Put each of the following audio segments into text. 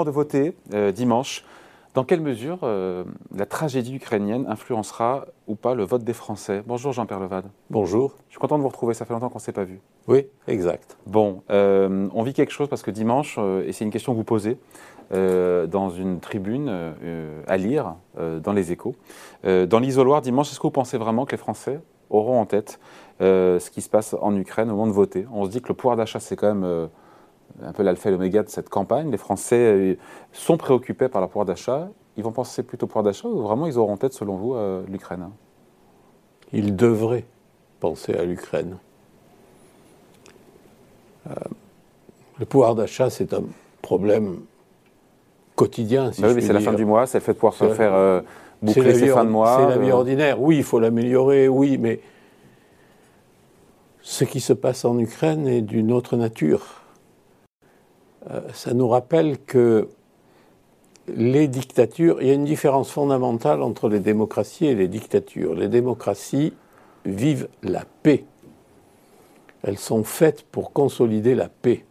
moment de voter euh, dimanche. Dans quelle mesure euh, la tragédie ukrainienne influencera ou pas le vote des Français? Bonjour Jean-Pierre Levade. Bonjour. Je suis content de vous retrouver, ça fait longtemps qu'on ne s'est pas vu. Oui, exact. Bon, euh, on vit quelque chose parce que dimanche, et c'est une question que vous posez, dans une tribune à lire dans les échos. dans l'isoloir dimanche, est-ce que vous pensez vraiment que les Français auront en tête ce qui se passe en Ukraine au moment de voter? On se dit que le pouvoir d'achat, c'est quand même un peu l'alpha et l'oméga de cette campagne. Les Français euh, sont préoccupés par le pouvoir d'achat. Ils vont penser plutôt au pouvoir d'achat ou vraiment ils auront en tête, selon vous, euh, l'Ukraine? Ils devraient penser à l'Ukraine. Euh, le pouvoir d'achat, c'est un problème quotidien. Si bah oui, mais c'est la fin du mois, c'est le fait de pouvoir se faire boucler ses fins de mois. C'est la vie ordinaire. Oui, il faut l'améliorer, oui, mais ce qui se passe en Ukraine est d'une autre nature. Euh, ça nous rappelle que les dictatures, il y a une différence fondamentale entre les démocraties et les dictatures. Les démocraties vivent la paix. Elles sont faites pour consolider la paix.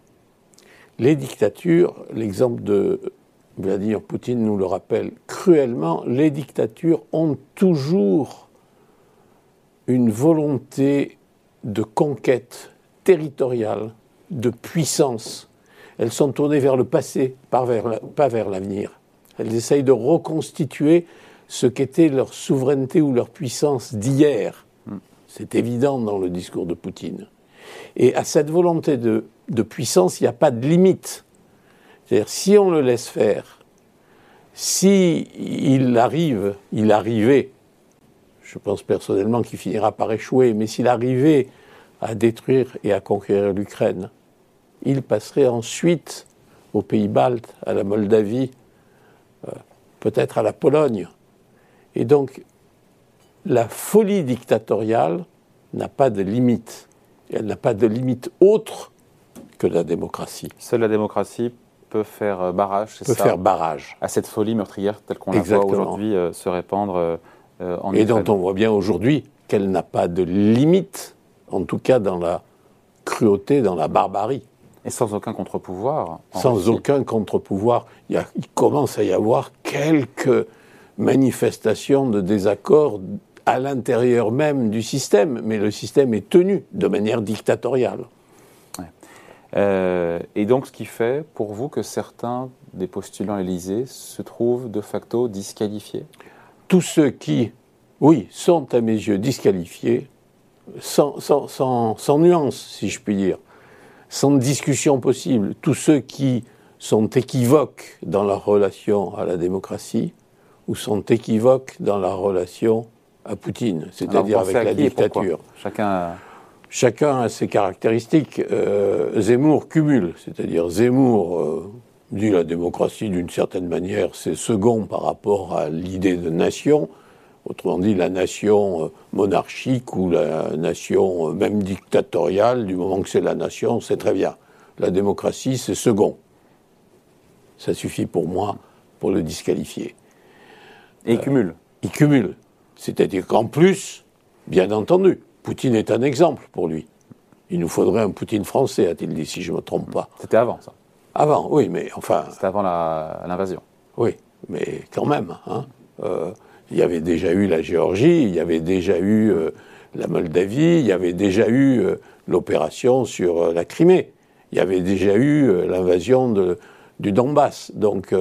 Les dictatures, l'exemple de Vladimir Poutine nous le rappelle cruellement, les dictatures ont toujours une volonté de conquête territoriale, de puissance elles sont tournées vers le passé, pas vers l'avenir. Elles essayent de reconstituer ce qu'était leur souveraineté ou leur puissance d'hier. C'est évident dans le discours de Poutine. Et à cette volonté de, puissance, il n'y a pas de limite. C'est-à-dire, si on le laisse faire, si il arrive, il arrivait, je pense personnellement qu'il finira par échouer, mais s'il arrivait à détruire et à conquérir l'Ukraine, il passerait ensuite aux pays baltes, à la Moldavie, euh, peut-être à la Pologne. Et donc, la folie dictatoriale n'a pas de limite. Elle n'a pas de limite autre que la démocratie. Seule la démocratie peut faire euh, barrage, c'est ça? Peut faire barrage. À cette folie meurtrière telle qu'on la voit aujourd'hui euh, se répandre en Et dont on voit bien aujourd'hui qu'elle n'a pas de limite, en tout cas dans la cruauté, dans la barbarie. Et sans aucun contre-pouvoir Sans aucun contre-pouvoir. Il, il, commence à y avoir quelques manifestations de désaccord à l'intérieur même du système, mais le système est tenu de manière dictatoriale. Euh, et donc, ce qui fait pour vous que certains des postulants à l'Élysée se trouvent de facto disqualifiés? Tous ceux qui, oui, sont à mes yeux disqualifiés, sans, sans, sans, sans nuance, si je puis dire sans discussion possible. Tous ceux qui sont équivoques dans leur relation à la démocratie ou sont équivoques dans la relation à Poutine, c'est-à-dire avec la dictature. Chacun a... Chacun a ses caractéristiques. Euh, Zemmour cumule, c'est-à-dire Zemmour euh, dit la démocratie d'une certaine manière, c'est second par rapport à l'idée de nation. Autrement dit, la nation euh, monarchique ou la nation euh, même dictatoriale, du moment que c'est la nation, c'est très bien. La démocratie, c'est second. Ça suffit pour moi pour le disqualifier. Et il cumule Il cumule. C'est-à-dire qu'en plus, bien entendu, Poutine est un exemple pour lui. Il nous faudrait un Poutine français, a-t-il dit, si je ne me trompe pas. C'était avant, ça. Avant, oui, mais enfin. C'était avant l'invasion. Oui, mais quand même. Hein. Euh, il y avait déjà eu la Géorgie, il y avait déjà eu euh, la Moldavie, il y avait déjà eu euh, l'opération sur euh, la Crimée, il y avait déjà eu l'invasion du Donbass. Donc,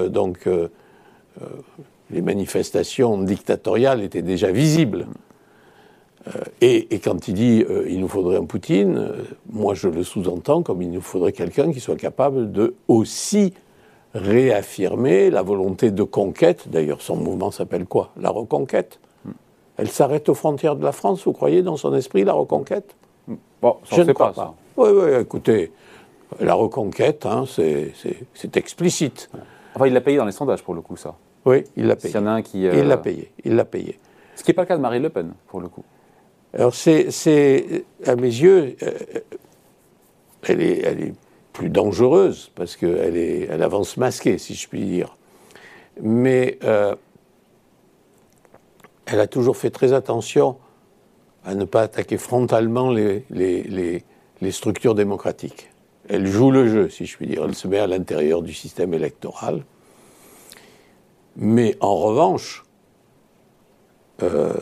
les manifestations dictatoriales étaient déjà visibles. Et, quand il dit il nous faudrait un Poutine, moi je le sous-entends comme il nous faudrait quelqu'un qui soit capable de aussi réaffirmer la volonté de conquête. D'ailleurs, son mouvement s'appelle quoi? La reconquête? Elle s'arrête aux frontières de la France, vous croyez, dans son esprit, la reconquête? Bon, je ne crois pas. Oui, oui, écoutez, la reconquête, hein, c'est explicite. Enfin, il l'a payé dans les sondages, pour le coup, ça. Oui, il l'a payé. S'il y en a un qui... Il l'a euh, payé, il l'a payé. Ce qui n'est pas le cas de Marine Le Pen, pour le coup. Alors, c'est, à mes yeux, euh, elle, est, elle est plus dangereuse, parce qu'elle elle avance masquée, si je puis dire. Mais euh, elle a toujours fait très attention à ne pas attaquer frontalement les, structures démocratiques. Elle joue le jeu, si je puis dire. Elle se met à l'intérieur du système électoral. Mais en revanche, euh,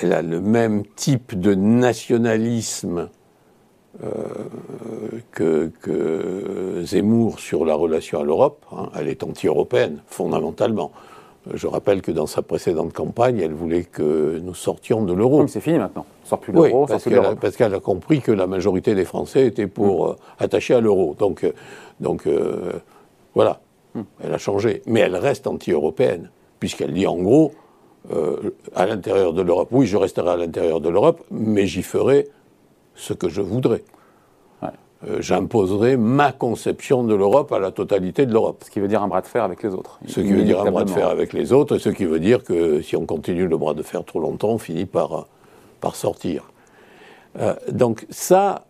elle a le même type de nationalisme euh, que, Zemmour sur la relation à l'Europe. Hein. Elle est anti-européenne, fondamentalement. Je rappelle que dans sa précédente campagne, elle voulait que nous sortions de l'euro. c'est fini maintenant. On sort plus de l'euro, parce qu'elle parce qu'elle a compris que la majorité des Français étaient pour mm. euh, attacher à l'euro. Donc, euh, voilà, mm. elle a changé. Mais elle reste anti-européenne, puisqu'elle dit en gros, à l'intérieur de l'Europe, oui, je resterai à l'intérieur de l'Europe, mais j'y ferai ce que je voudrais. Euh, j'imposerai ma conception de l'Europe à la totalité de l'Europe. Ce qui veut dire un bras de fer avec les autres. Ce qui veut dire un bras de fer avec les autres, et ce qui veut dire que si on continue le bras de fer trop longtemps, on finit par, par sortir. Euh, donc ça,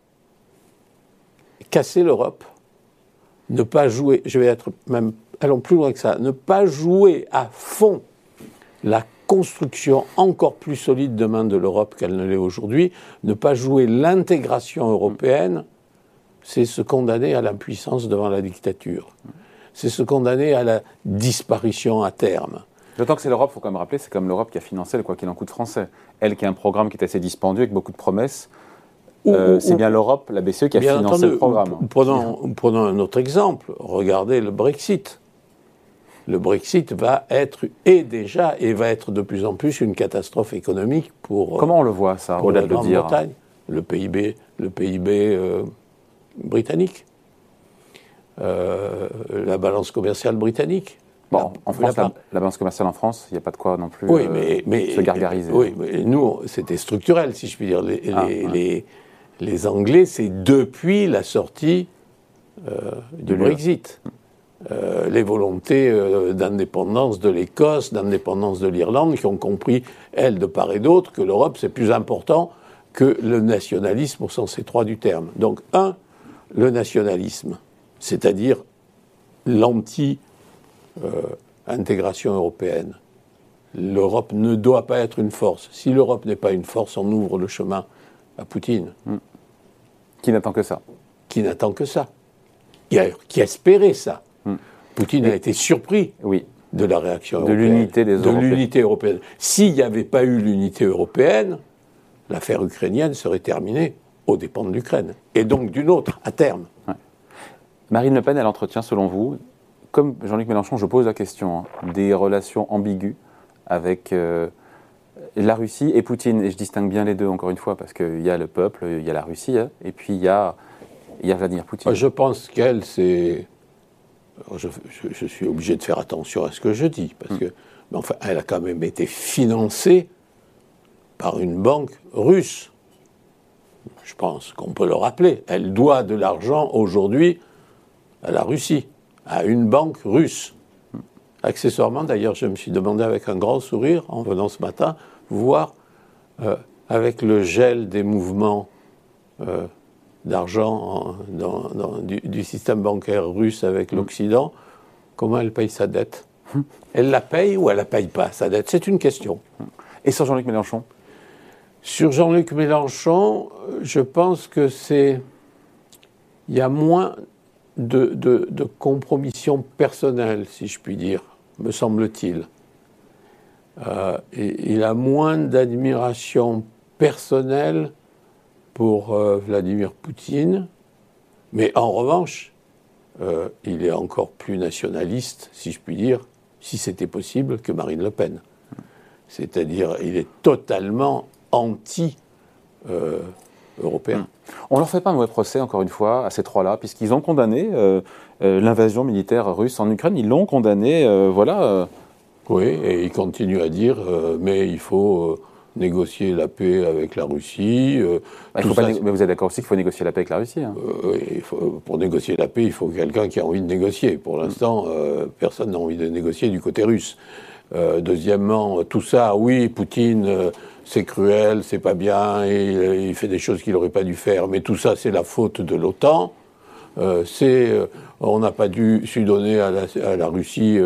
casser l'Europe, ne pas jouer, je vais être même, allons plus loin que ça, ne pas jouer à fond la construction encore plus solide demain de l'Europe qu'elle ne l'est aujourd'hui, ne pas jouer l'intégration européenne, c'est se condamner à l'impuissance devant la dictature. C'est se condamner à la disparition à terme. D'autant que c'est l'Europe, il faut quand même rappeler, c'est comme l'Europe qui a financé le quoi qu'il en coûte français. Elle qui a un programme qui est assez dispendieux avec beaucoup de promesses. Euh, c'est bien l'Europe, la BCE, qui a financé le programme. Prenons, prenons un autre exemple. Regardez le Brexit le Brexit va être, et déjà, et va être de plus en plus une catastrophe économique pour. Comment on le voit, ça, au-delà de le PIB, le PIB euh, britannique, euh, la balance commerciale britannique. Bon, en France, la, balance commerciale en France, il n'y a pas de quoi non plus oui, euh, mais, se gargariser. Oui, mais nous, c'était structurel, si je puis dire. Les, ah, les, Anglais, c'est depuis la sortie du Brexit. Euh, les volontés euh, d'indépendance de l'Écosse, d'indépendance de l'Irlande, qui ont compris, elles, de part et d'autre, que l'Europe, c'est plus important que le nationalisme au sens étroit du terme. Donc, un, le nationalisme, c'est-à-dire l'anti-intégration européenne. L'Europe ne doit pas être une force. Si l'Europe n'est pas une force, on ouvre le chemin à Poutine. Qui n'attend que ça? Qui n'attend que ça? Qui, a, qui espérait ça? Poutine a été surpris oui. de la réaction de l'unité des de l'unité européenne. S'il n'y avait pas eu l'unité européenne, l'affaire ukrainienne serait terminée aux dépens de l'Ukraine et donc d'une autre à terme. Marine Le Pen, elle entretient, selon vous, comme Jean-Luc Mélenchon, je pose la question, hein, des relations ambiguës avec euh, la Russie et Poutine. Et je distingue bien les deux, encore une fois, parce qu'il y a le peuple, il y a la Russie, hein, et puis il y a, il y a Vladimir Poutine. Je pense qu'elle, c'est je, suis obligé de faire attention à ce que je dis, parce que, mais enfin, elle a quand même été financée par une banque russe. Je pense qu'on peut le rappeler. Elle doit de l'argent aujourd'hui à la Russie, à une banque russe. Accessoirement, d'ailleurs, je me suis demandé avec un grand sourire, en venant ce matin, voir euh, avec le gel des mouvements euh, d'argent du, système bancaire russe avec mm. l'Occident, comment elle paye sa dette mm. Elle la paye ou elle la paye pas, sa dette? C'est une question. Et sur Jean-Luc Mélenchon? Sur Jean-Luc Mélenchon, je pense que c'est. Il y a moins de, de, compromission personnelle, si je puis dire, me semble-t-il. Euh, il a moins d'admiration personnelle pour euh, Vladimir Poutine, mais en revanche, euh, il est encore plus nationaliste, si je puis dire, si c'était possible, que Marine Le Pen. C'est-à-dire, il est totalement anti-européen. Hmm. On ne leur fait pas un mauvais procès, encore une fois, à ces trois-là, puisqu'ils ont condamné euh, l'invasion militaire russe en Ukraine. Ils l'ont condamné, voilà. Oui, et ils continuent à dire, mais il faut négocier la paix avec la Russie. Euh, bah, mais vous êtes d'accord aussi qu'il faut négocier la paix avec la Russie hein. euh, Pour négocier la paix, il faut quelqu'un qui a envie de négocier. Pour l'instant, euh, personne n'a envie de négocier du côté russe. deuxièmement, tout ça, oui, Poutine, c'est cruel, c'est pas bien, il fait des choses qu'il n'aurait pas dû faire, mais tout ça, c'est la faute de l'OTAN. c'est, on n'a pas dû su donner à la, Russie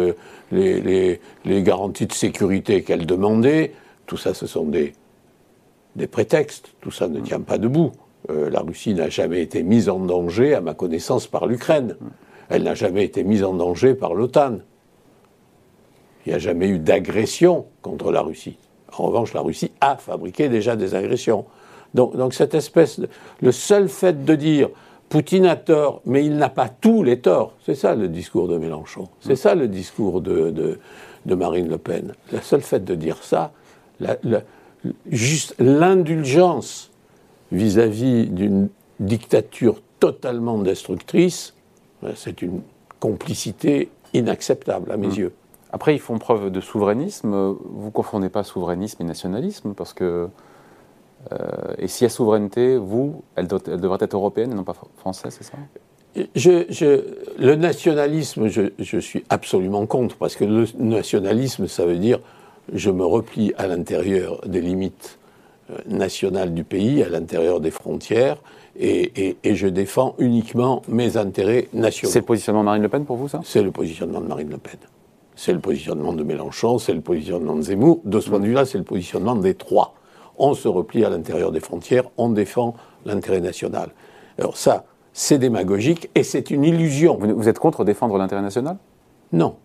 les, les, garanties de sécurité qu'elle demandait. Tout ça, ce sont des, des prétextes. Tout ça ne tient pas debout. Euh, la Russie n'a jamais été mise en danger, à ma connaissance, par l'Ukraine. Elle n'a jamais été mise en danger par l'OTAN. Il n'y a jamais eu d'agression contre la Russie. En revanche, la Russie a fabriqué déjà des agressions. Donc, donc cette espèce de, le seul fait de dire Poutine a tort, mais il n'a pas tous les torts, c'est ça le discours de Mélenchon, c'est ça le discours de, de, de, Marine Le Pen. Le seul fait de dire ça, la, la, juste l'indulgence vis-à-vis d'une dictature totalement destructrice, ben, c'est une complicité inacceptable à mes mmh. yeux. Après, ils font preuve de souverainisme. Vous ne confondez pas souverainisme et nationalisme, parce que. Euh, et s'il y a souveraineté, vous, elle, doit, elle, devrait être européenne et non pas française, c'est ça? Je, je, Le nationalisme, je, je, suis absolument contre, parce que le nationalisme, ça veut dire je me replie à l'intérieur des limites euh, nationales du pays, à l'intérieur des frontières, et, et, et, je défends uniquement mes intérêts nationaux. C'est le positionnement de Marine Le Pen pour vous, ça? C'est le positionnement de Marine Le Pen. C'est le positionnement de Mélenchon, c'est le positionnement de Zemmour. De ce point de vue-là, c'est le positionnement des trois. On se replie à l'intérieur des frontières, on défend l'intérêt national. Alors ça, c'est démagogique et c'est une illusion. Vous êtes contre défendre l'intérêt national? Non.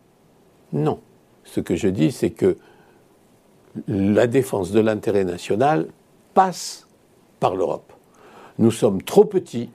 Non. Ce que je dis, c'est que la défense de l'intérêt national passe par l'Europe. Nous sommes trop petits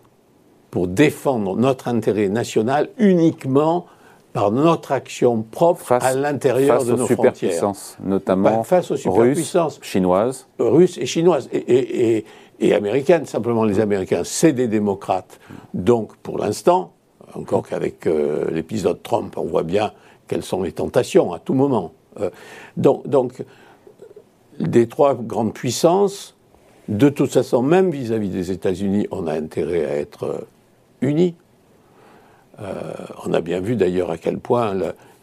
pour défendre notre intérêt national uniquement par notre action propre à l'intérieur de nos frontières. notamment bah, face aux superpuissances chinoises. Russes et chinoises et, et, et, et, américaines. Simplement, les Américains, c'est des démocrates. Donc, pour l'instant, encore qu'avec euh, l'épisode Trump, on voit bien quelles sont les tentations à tout moment. Euh, donc, donc, des trois grandes puissances, de toute façon, même vis-à-vis -vis des États-Unis, on a intérêt à être euh, unis. Euh, on a bien vu d'ailleurs à quel point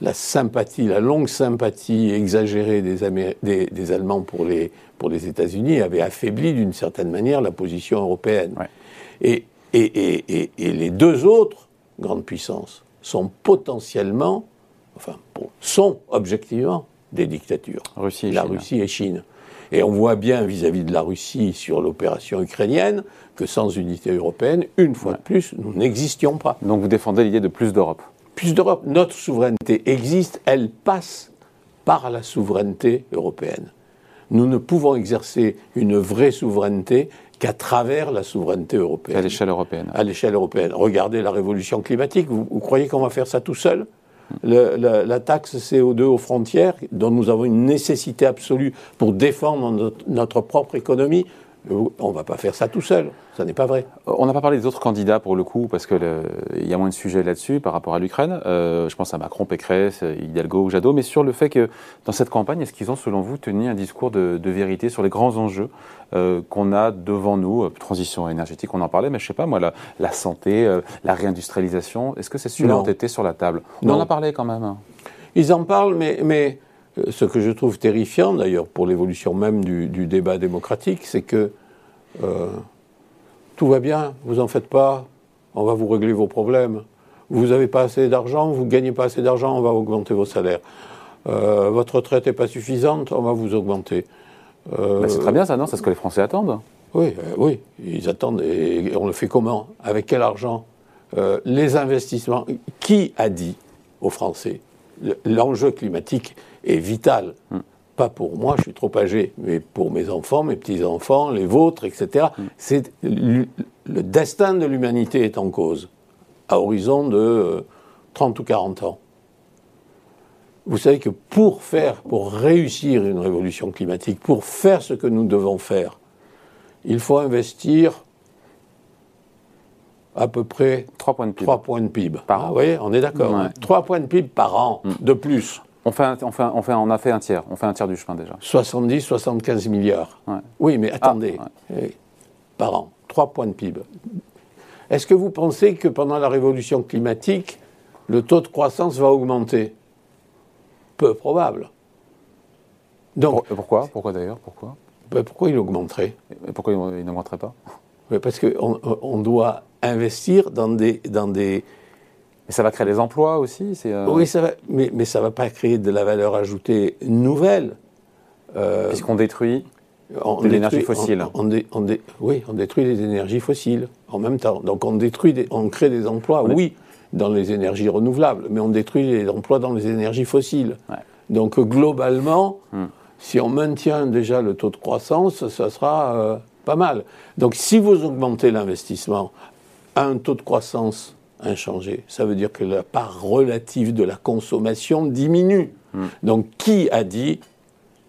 la, sympathie, la longue sympathie exagérée des, Allemands pour les, États-Unis avait affaibli d'une certaine manière la position européenne. Et, les deux autres grandes puissances sont potentiellement, enfin, sont objectivement des dictatures. la Russie et Chine. Et on voit bien vis-à-vis de la Russie sur l'opération ukrainienne que sans unité européenne, une fois de plus, nous n'existions pas. Donc vous défendez l'idée de plus d'Europe Plus d'Europe. Notre souveraineté existe, elle passe par la souveraineté européenne. Nous ne pouvons exercer une vraie souveraineté qu'à travers la souveraineté européenne. À l'échelle européenne. À l'échelle européenne. Regardez la révolution climatique. vous croyez qu'on va faire ça tout seul? La, taxe CO2 aux frontières, dont nous avons une nécessité absolue pour défendre notre propre économie, on ne va pas faire ça tout seul, ça n'est pas vrai. On n'a pas parlé des autres candidats pour le coup, parce qu'il y a moins de sujets là-dessus par rapport à l'Ukraine. Euh, je pense à Macron, Pécresse, Hidalgo ou Jadot, mais sur le fait que dans cette campagne, est-ce qu'ils ont, selon vous, tenu un discours de, vérité sur les grands enjeux euh, qu'on a devant nous euh, Transition énergétique, on en parlait, mais je ne sais pas, moi, la, santé, la réindustrialisation, est-ce que ces sujets ont été sur la table? On en a parlé quand même. Ils en parlent, mais, mais ce que je trouve terrifiant, d'ailleurs, pour l'évolution même du, débat démocratique, c'est que euh, tout va bien, vous en faites pas, on va vous régler vos problèmes. Vous n'avez pas assez d'argent, vous ne gagnez pas assez d'argent, on va augmenter vos salaires. Euh, votre retraite n'est pas suffisante, on va vous augmenter. Euh, c'est très bien ça, non? C'est ce que les Français attendent. Oui, oui, ils attendent. Et on le fait comment? Avec quel argent? Les investissements. Qui a dit aux Français l'enjeu climatique est vital. Hmm. Pas pour moi, je suis trop âgé, mais pour mes enfants, mes petits-enfants, les vôtres, etc. Hmm. C'est le, destin de l'humanité est en cause, à horizon de 30 euh, ou 40 ans. Vous savez que pour faire, pour réussir une révolution climatique, pour faire ce que nous devons faire, il faut investir à peu près 3 points de PIB. 3 points de PIB. Par an. Ah, on est d'accord. 3 points de PIB par an hmm. de plus. On, fait on, fait on, fait on, a fait un tiers. On fait un tiers du chemin déjà. 70, 75 milliards. Oui, mais attendez. Ah, eh, par an. 3 points de PIB. Est-ce que vous pensez que pendant la révolution climatique, le taux de croissance va augmenter? Peu probable. Donc, pourquoi? Pourquoi d'ailleurs? Pourquoi? Ben, Pourquoi il augmenterait? Pourquoi il n'augmenterait pas? Parce qu'on on doit investir dans des, dans des... Mais ça va créer des emplois aussi euh, Oui, ça va, mais, mais ça ne va pas créer de la valeur ajoutée nouvelle. Euh, Puisqu'on détruit de l'énergie fossile. On, oui, on détruit les énergies fossiles en même temps. Donc on, détruit on crée des emplois, oui, dans les énergies renouvelables, mais on détruit les emplois dans les énergies fossiles. Donc globalement, si on maintient déjà le taux de croissance, ça sera euh, pas mal. Donc si vous augmentez l'investissement à un taux de croissance inchangé, ça veut dire que la part relative de la consommation diminue. Donc qui a dit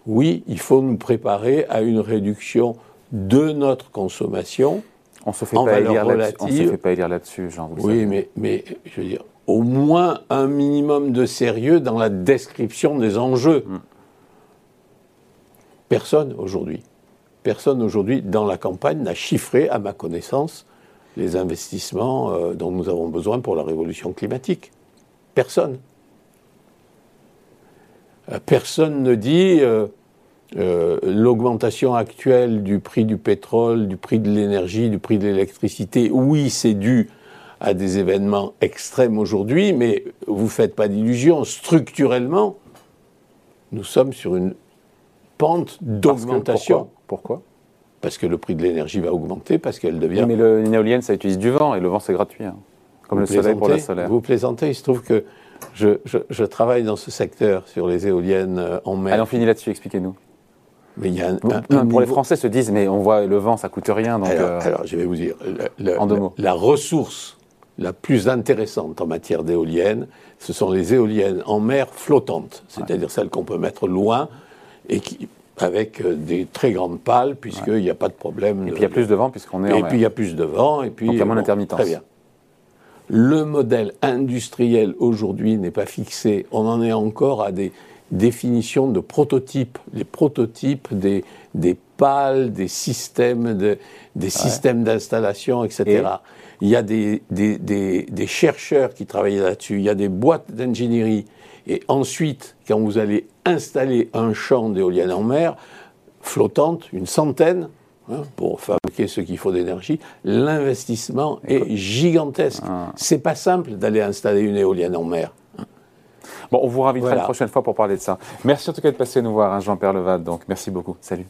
oui, il faut nous préparer à une réduction de notre consommation on se fait pas élire là-dessus. On se fait pas élire là-dessus, Jean. oui, mais, mais je veux dire, au moins un minimum de sérieux dans la description des enjeux. Hmm. Personne aujourd'hui, personne aujourd'hui dans la campagne n'a chiffré, à ma connaissance, les investissements euh, dont nous avons besoin pour la révolution climatique. Personne. Euh, personne ne dit euh, l'augmentation actuelle du prix du pétrole, du prix de l'énergie, du prix de l'électricité. Oui, c'est dû à des événements extrêmes aujourd'hui, mais vous ne faites pas d'illusions. Structurellement, nous sommes sur une pente d'augmentation. Pourquoi, Parce que le prix de l'énergie va augmenter, parce qu'elle devient. mais l'éolienne, ça utilise du vent, et le vent, c'est gratuit. Hein. Comme le soleil pour la solaire. Vous plaisantez, il se trouve que je, travaille dans ce secteur sur les éoliennes euh, en mer. Allez, on finit là-dessus, expliquez-nous. Mais il y a un, pour les Français se disent, mais on voit le vent, ça coûte rien. Donc alors, euh, je vais vous dire, en deux mots. la ressource la plus intéressante en matière d'éoliennes, ce sont les éoliennes en mer flottantes, c'est-à-dire celles qu'on peut mettre loin et qui, avec euh, des très grandes pales, puisqu'il n'y a pas de problème. Et puis il y a plus de vent, puisqu'on est Et puis il y a plus de vent, et puis. Donc il y a moins d'intermittence. Très bien. Le modèle industriel aujourd'hui n'est pas fixé. On en est encore à des définitions de prototypes. Les prototypes des, des pales, des systèmes de, des systèmes d'installation, etc. Il y a des, des, des, chercheurs qui travaillent là-dessus, il y a des boîtes d'ingénierie. Et ensuite, quand vous allez installer un champ d'éoliennes en mer, flottante, une centaine, hein, pour fabriquer ce qu'il faut d'énergie, l'investissement est gigantesque. Ah. C'est pas simple d'aller installer une éolienne en mer. Bon, on vous réinvitera la prochaine fois pour parler de ça. Merci en tout cas de passer nous voir, hein, Jean-Pierre Levad. Donc, merci beaucoup. Salut.